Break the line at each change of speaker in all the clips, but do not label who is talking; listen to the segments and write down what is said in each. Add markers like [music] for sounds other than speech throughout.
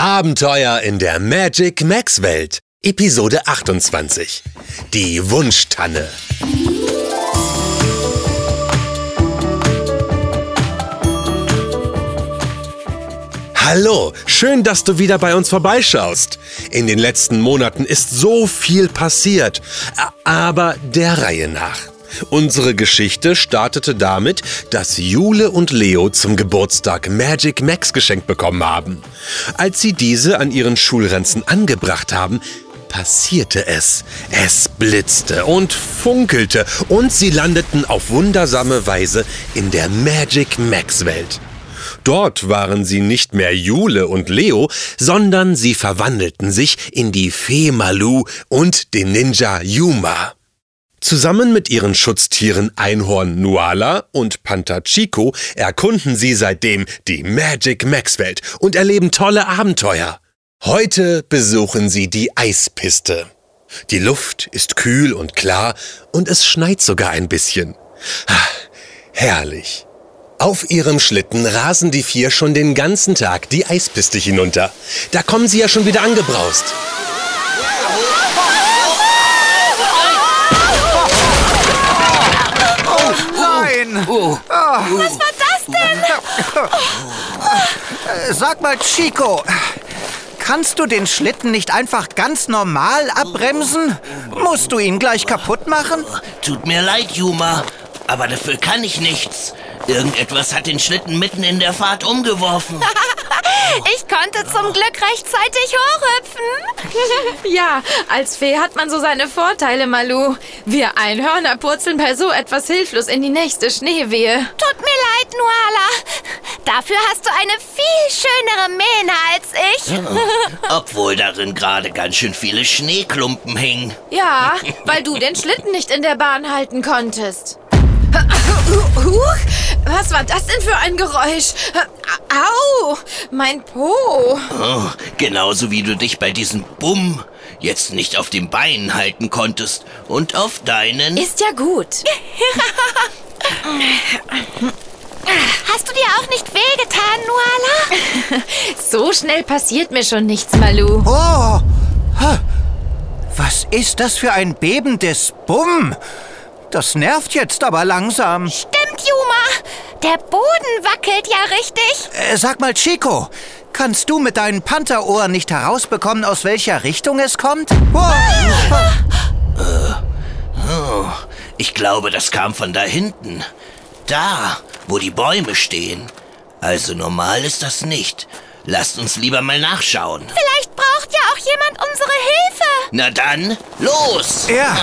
Abenteuer in der Magic Max Welt. Episode 28. Die Wunschtanne. Hallo, schön, dass du wieder bei uns vorbeischaust. In den letzten Monaten ist so viel passiert, aber der Reihe nach. Unsere Geschichte startete damit, dass Jule und Leo zum Geburtstag Magic Max geschenkt bekommen haben. Als sie diese an ihren Schulranzen angebracht haben, passierte es. Es blitzte und funkelte und sie landeten auf wundersame Weise in der Magic Max Welt. Dort waren sie nicht mehr Jule und Leo, sondern sie verwandelten sich in die Fee Malu und den Ninja Yuma. Zusammen mit ihren Schutztieren Einhorn Nuala und Panther Chico erkunden sie seitdem die Magic Max Welt und erleben tolle Abenteuer. Heute besuchen sie die Eispiste. Die Luft ist kühl und klar und es schneit sogar ein bisschen. Ah, herrlich. Auf ihrem Schlitten rasen die vier schon den ganzen Tag die Eispiste hinunter. Da kommen sie ja schon wieder angebraust.
Nein!
Was war das denn?
Sag mal, Chico, kannst du den Schlitten nicht einfach ganz normal abbremsen? Musst du ihn gleich kaputt machen?
Tut mir leid, Juma, aber dafür kann ich nichts. Irgendetwas hat den Schlitten mitten in der Fahrt umgeworfen. [laughs]
Ich konnte zum Glück rechtzeitig hochhüpfen. [laughs]
Ja, als Fee hat man so seine Vorteile, Malu. Wir Einhörner purzeln bei so etwas hilflos in die nächste Schneewehe.
Tut mir leid, Nuala. Dafür hast du eine viel schönere Mähne als ich.
Obwohl darin gerade ganz schön viele Schneeklumpen hingen.
Ja, [laughs] weil du den Schlitten nicht in der Bahn halten konntest. Huch, was war das denn für ein Geräusch? Au, mein Po.
Oh, genauso wie du dich bei diesem Bumm jetzt nicht auf den Beinen halten konntest und auf deinen...
Ist ja gut.
Hast du dir auch nicht wehgetan, Nuala? [laughs]
So schnell passiert mir schon nichts, Malu.
Oh! Was ist das für ein bebendes Bumm? Das nervt jetzt aber langsam.
Stimmt, Juma. Der Boden wackelt ja richtig.
Äh, sag mal, Chico, kannst du mit deinen Pantherohren nicht herausbekommen, aus welcher Richtung es kommt? Oh,
Ich glaube, das kam von da hinten. Da, wo die Bäume stehen. Also normal ist das nicht. Lasst uns lieber mal nachschauen.
Vielleicht braucht ja auch jemand unsere Hilfe.
Na dann, los!
ja.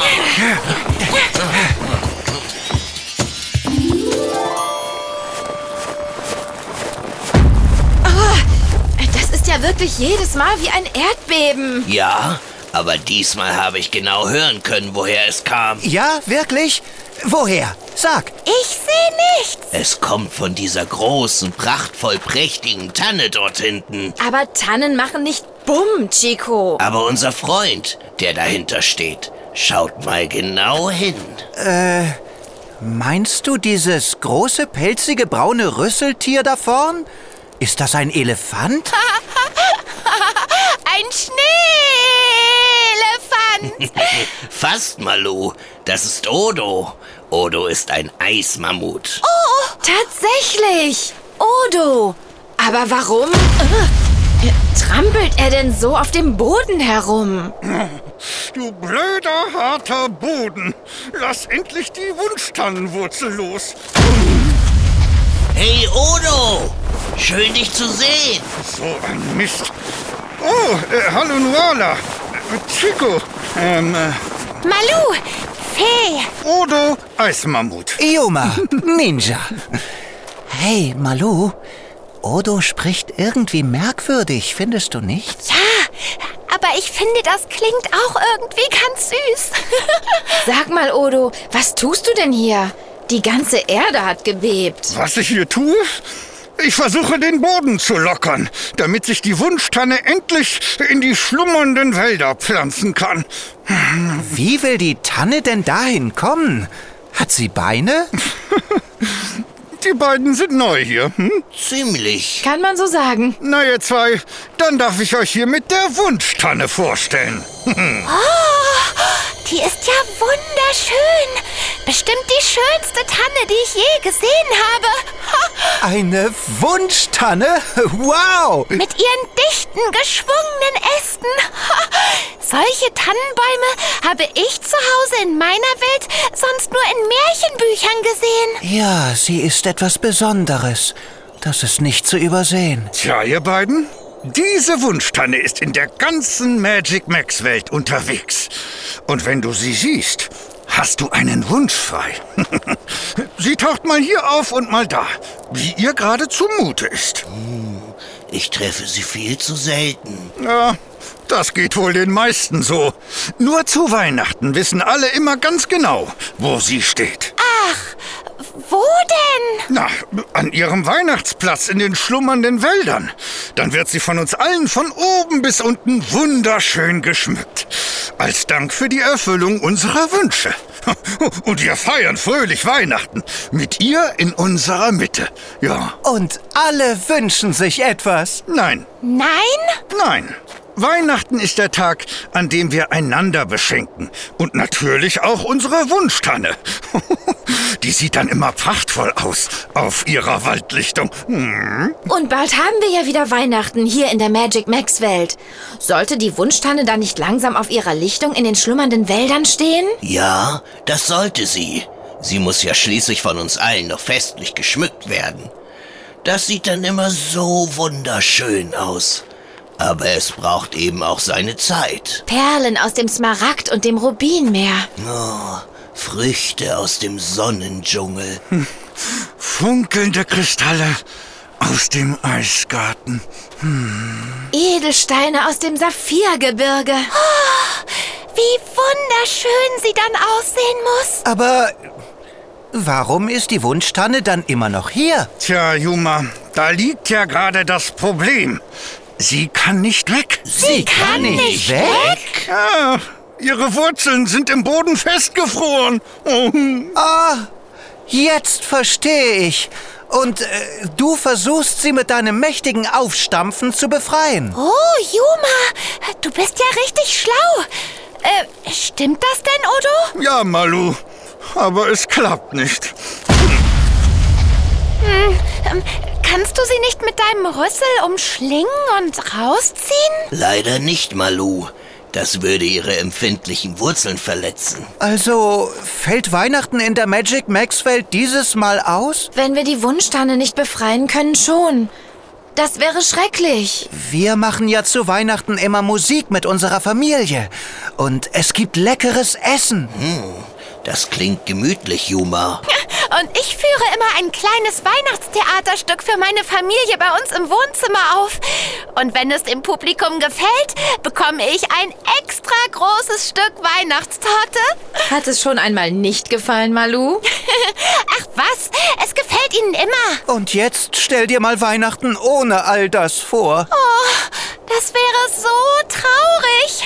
Ja wirklich jedes Mal wie ein Erdbeben.
Ja, aber diesmal habe ich genau hören können, woher es kam.
Ja, wirklich? Woher? Sag.
Ich sehe nichts.
Es kommt von dieser großen, prachtvoll prächtigen Tanne dort hinten.
Aber Tannen machen nicht Bumm, Chico.
Aber unser Freund, der dahinter steht, schaut mal genau hin.
Meinst du dieses große, pelzige, braune Rüsseltier da vorn? Ist das ein Elefant? [laughs]
Ein Schneeelefant. [laughs]
Fast, Malu. Das ist Odo. Odo ist ein Eismammut.
Tatsächlich. Odo. Aber warum äh, trampelt er denn so auf dem Boden herum?
Du blöder, harter Boden. Lass endlich die Wunschtannenwurzel los.
Hey, Odo! Schön, dich zu sehen.
So ein Mist. Oh, äh, hallo Nuala. Äh, Chico. Ähm, äh,
Malu, Fee.
Odo, Eismammut.
Ioma, Ninja. Hey, Malu. Odo spricht irgendwie merkwürdig, findest du nicht?
Aber ich finde, das klingt auch irgendwie ganz süß. [laughs]
Sag mal, Odo, was tust du denn hier? Die ganze Erde hat gebebt.
Was ich hier tue? Ich versuche den Boden zu lockern, damit sich die Wunschtanne endlich in die schlummernden Wälder pflanzen kann.
Wie will die Tanne denn dahin kommen? Hat sie Beine? [laughs]
Die beiden sind neu hier, hm?
Ziemlich.
Kann man so sagen.
Na ihr zwei, dann darf ich euch hier mit der Wunschtanne vorstellen. [laughs]
Die ist ja wunderschön. Bestimmt die schönste Tanne, die ich je gesehen habe.
Eine Wunschtanne? Wow!
Mit ihren dichten, geschwungenen Ästen. Solche Tannenbäume habe ich zu Hause in meiner Welt sonst nur in Märchenbüchern gesehen.
Ja, sie ist etwas Besonderes. Das ist nicht zu übersehen.
Tja, ihr beiden, diese Wunschtanne ist in der ganzen Magic Max Welt unterwegs. Und wenn du sie siehst, hast du einen Wunsch frei. [laughs] sie taucht mal hier auf und mal da, wie ihr gerade zumute ist.
Ich treffe sie viel zu selten.
Ja, das geht wohl den meisten so. Nur zu Weihnachten wissen alle immer ganz genau, wo sie steht.
Wo denn?
Na, an ihrem Weihnachtsplatz in den schlummernden Wäldern. Dann wird sie von uns allen von oben bis unten wunderschön geschmückt. Als Dank für die Erfüllung unserer Wünsche. [laughs] Und wir feiern fröhlich Weihnachten. Mit ihr in unserer Mitte. Ja.
Und alle wünschen sich etwas.
Nein,
Nein?
nein. Weihnachten ist der Tag, an dem wir einander beschenken. Und natürlich auch unsere Wunschtanne. [laughs] Die sieht dann immer prachtvoll aus auf ihrer Waldlichtung. Hm.
Und bald haben wir ja wieder Weihnachten hier in der Magic Max Welt. Sollte die Wunschtanne dann nicht langsam auf ihrer Lichtung in den schlummernden Wäldern stehen?
Ja, das sollte sie. Sie muss ja schließlich von uns allen noch festlich geschmückt werden. Das sieht dann immer so wunderschön aus. Aber es braucht eben auch seine Zeit.
Perlen aus dem Smaragd und dem Rubinmeer.
Oh, Früchte aus dem Sonnendschungel. [laughs]
Funkelnde Kristalle aus dem Eisgarten.
Edelsteine aus dem Saphirgebirge.
Wie wunderschön sie dann aussehen muss.
Aber warum ist die Wunschtanne dann immer noch hier?
Tja, Juma, da liegt ja gerade das Problem. Sie kann nicht weg.
Sie kann nicht weg.
Ja, ihre Wurzeln sind im Boden festgefroren. Oh,
Ah, jetzt verstehe ich. Und äh, du versuchst sie mit deinem mächtigen Aufstampfen zu befreien.
Oh, Juma, du bist ja richtig schlau. Äh, stimmt das denn, Odo?
ja, Malu, aber es klappt nicht.
Ähm, kannst du sie nicht mit deinem Rüssel umschlingen und rausziehen?
Leider nicht, Malu. Das würde ihre empfindlichen Wurzeln verletzen.
Also fällt Weihnachten in der Magic Max Welt dieses Mal aus?
Wenn wir die Wunschtanne nicht befreien können, schon. Das wäre schrecklich.
Wir machen ja zu Weihnachten immer Musik mit unserer Familie. Und es gibt leckeres Essen.
Das klingt gemütlich, Juma. [laughs]
Und ich führe immer ein kleines Weihnachtstheaterstück für meine Familie bei uns im Wohnzimmer auf. Und wenn es dem Publikum gefällt, bekomme ich ein extra großes Stück Weihnachtstorte.
Hat es schon einmal nicht gefallen, Malu? [laughs]
Ach was, es gefällt Ihnen immer.
Und jetzt stell dir mal Weihnachten ohne all das vor.
Oh, das wäre so traurig.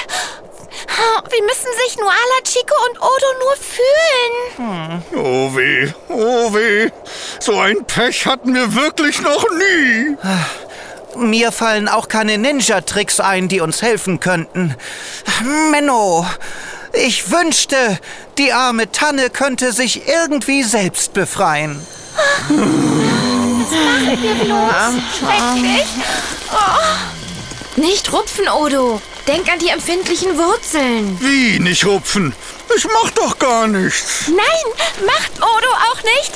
Müssen sich Nuala, Chico und Odo nur fühlen?
Oh weh, oh weh. So ein Pech hatten wir wirklich noch nie.
Mir fallen auch keine Ninja-Tricks ein, die uns helfen könnten. Menno, ich wünschte, die arme Tanne könnte sich irgendwie selbst befreien.
Schrecklich.
Nicht rupfen, Odo. Denk an die empfindlichen Wurzeln.
Wie nicht rupfen? Ich mach doch gar nichts.
Nein, macht Odo auch nicht.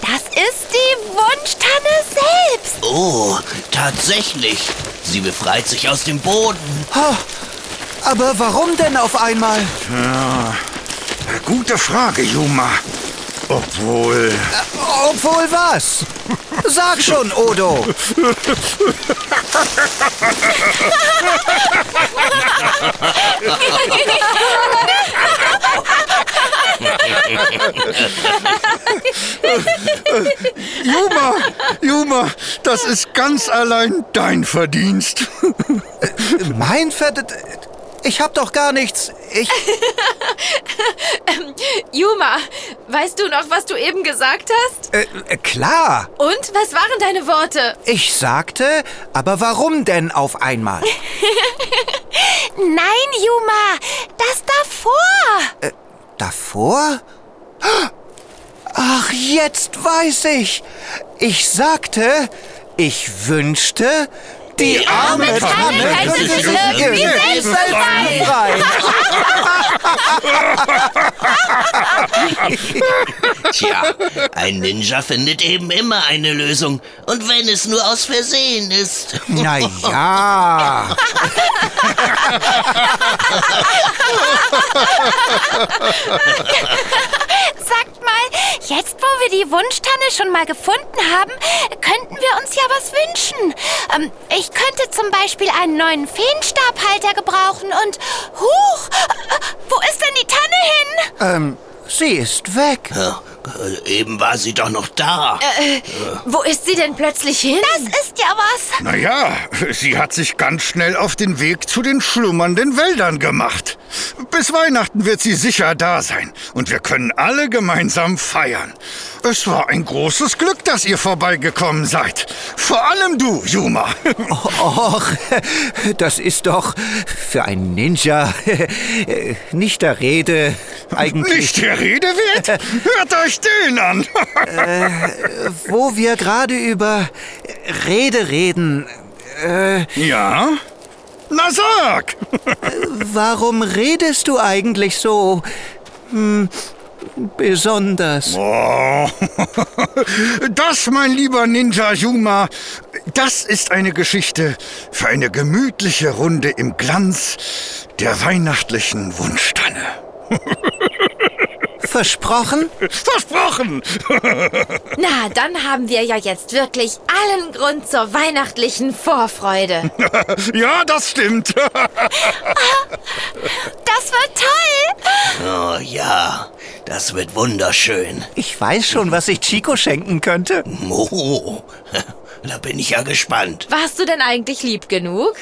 Das ist die Wunschtanne selbst.
Oh, tatsächlich. Sie befreit sich aus dem Boden.
Ha, aber warum denn auf einmal?
Gute Frage, Juma. Obwohl.
Obwohl was? Sag schon, Odo.
Juma, Juma, das ist ganz allein dein Verdienst.
Mein Verd... Ich hab doch gar nichts. Ich. [laughs]
Juma, weißt du noch, was du eben gesagt hast?
Äh, äh, klar.
Und was waren deine Worte?
Ich sagte, aber warum denn auf einmal? [laughs]
Nein, Juma, das davor.
Davor? Ach, jetzt weiß ich. Ich sagte, ich wünschte, die, arme
arme Tanne
Tanne
könnte
sich
irgendwie
irgendwie
selbst
befreien.
Tja, ein Ninja findet eben immer eine Lösung. Und wenn es nur aus Versehen ist.
Na ja.
Sagt mal, jetzt wo wir die Wunschtanne schon mal gefunden haben, könnten wir uns ja was wünschen. Ähm, ich könnte zum Beispiel einen neuen Feenstabhalter gebrauchen und... Huch! Äh, Wo ist denn die Tanne hin?
Ähm, sie ist weg.
Ja, äh, eben war sie doch noch da.
Wo ist sie denn plötzlich hin?
Das ist ja was.
Naja, sie hat sich ganz schnell auf den Weg zu den schlummernden Wäldern gemacht. Bis Weihnachten wird sie sicher da sein und wir können alle gemeinsam feiern. Es war ein großes Glück, dass ihr vorbeigekommen seid. Vor allem du, Juma. [laughs]
Och, das ist doch für einen Ninja [laughs] nicht der Rede eigentlich.
Nicht der Rede wert? Hört euch den an. [laughs]
Wo wir gerade über Rede reden,
ja? Na sag!
warum redest du eigentlich so hm, besonders?
Oh, [laughs] das, mein lieber Ninja Juma, das ist eine Geschichte für eine gemütliche Runde im Glanz der weihnachtlichen Wunschtanne. [laughs]
Versprochen?
Versprochen! [laughs]
Na, dann haben wir ja jetzt wirklich allen Grund zur weihnachtlichen Vorfreude. [laughs]
ja, das stimmt. [laughs]
Das wird toll.
Oh ja, das wird wunderschön.
Ich weiß schon, was ich Chico schenken könnte.
Oh, da bin ich ja gespannt.
Warst du denn eigentlich lieb genug?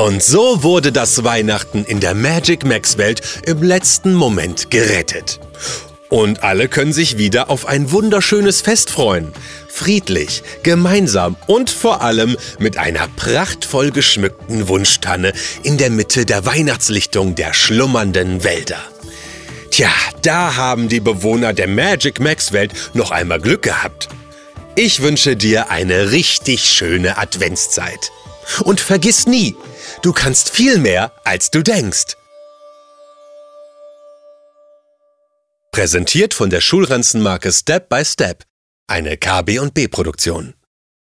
Und so wurde das Weihnachten in der Magic Max Welt im letzten Moment gerettet. Und alle können sich wieder auf ein wunderschönes Fest freuen. Friedlich, gemeinsam und vor allem mit einer prachtvoll geschmückten Wunschtanne in der Mitte der Weihnachtslichtung der schlummernden Wälder. Tja, da haben die Bewohner der Magic Max Welt noch einmal Glück gehabt. Ich wünsche dir eine richtig schöne Adventszeit. Und vergiss nie, du kannst viel mehr, als du denkst. Präsentiert von der Schulranzenmarke Step by Step, eine KB&B Produktion.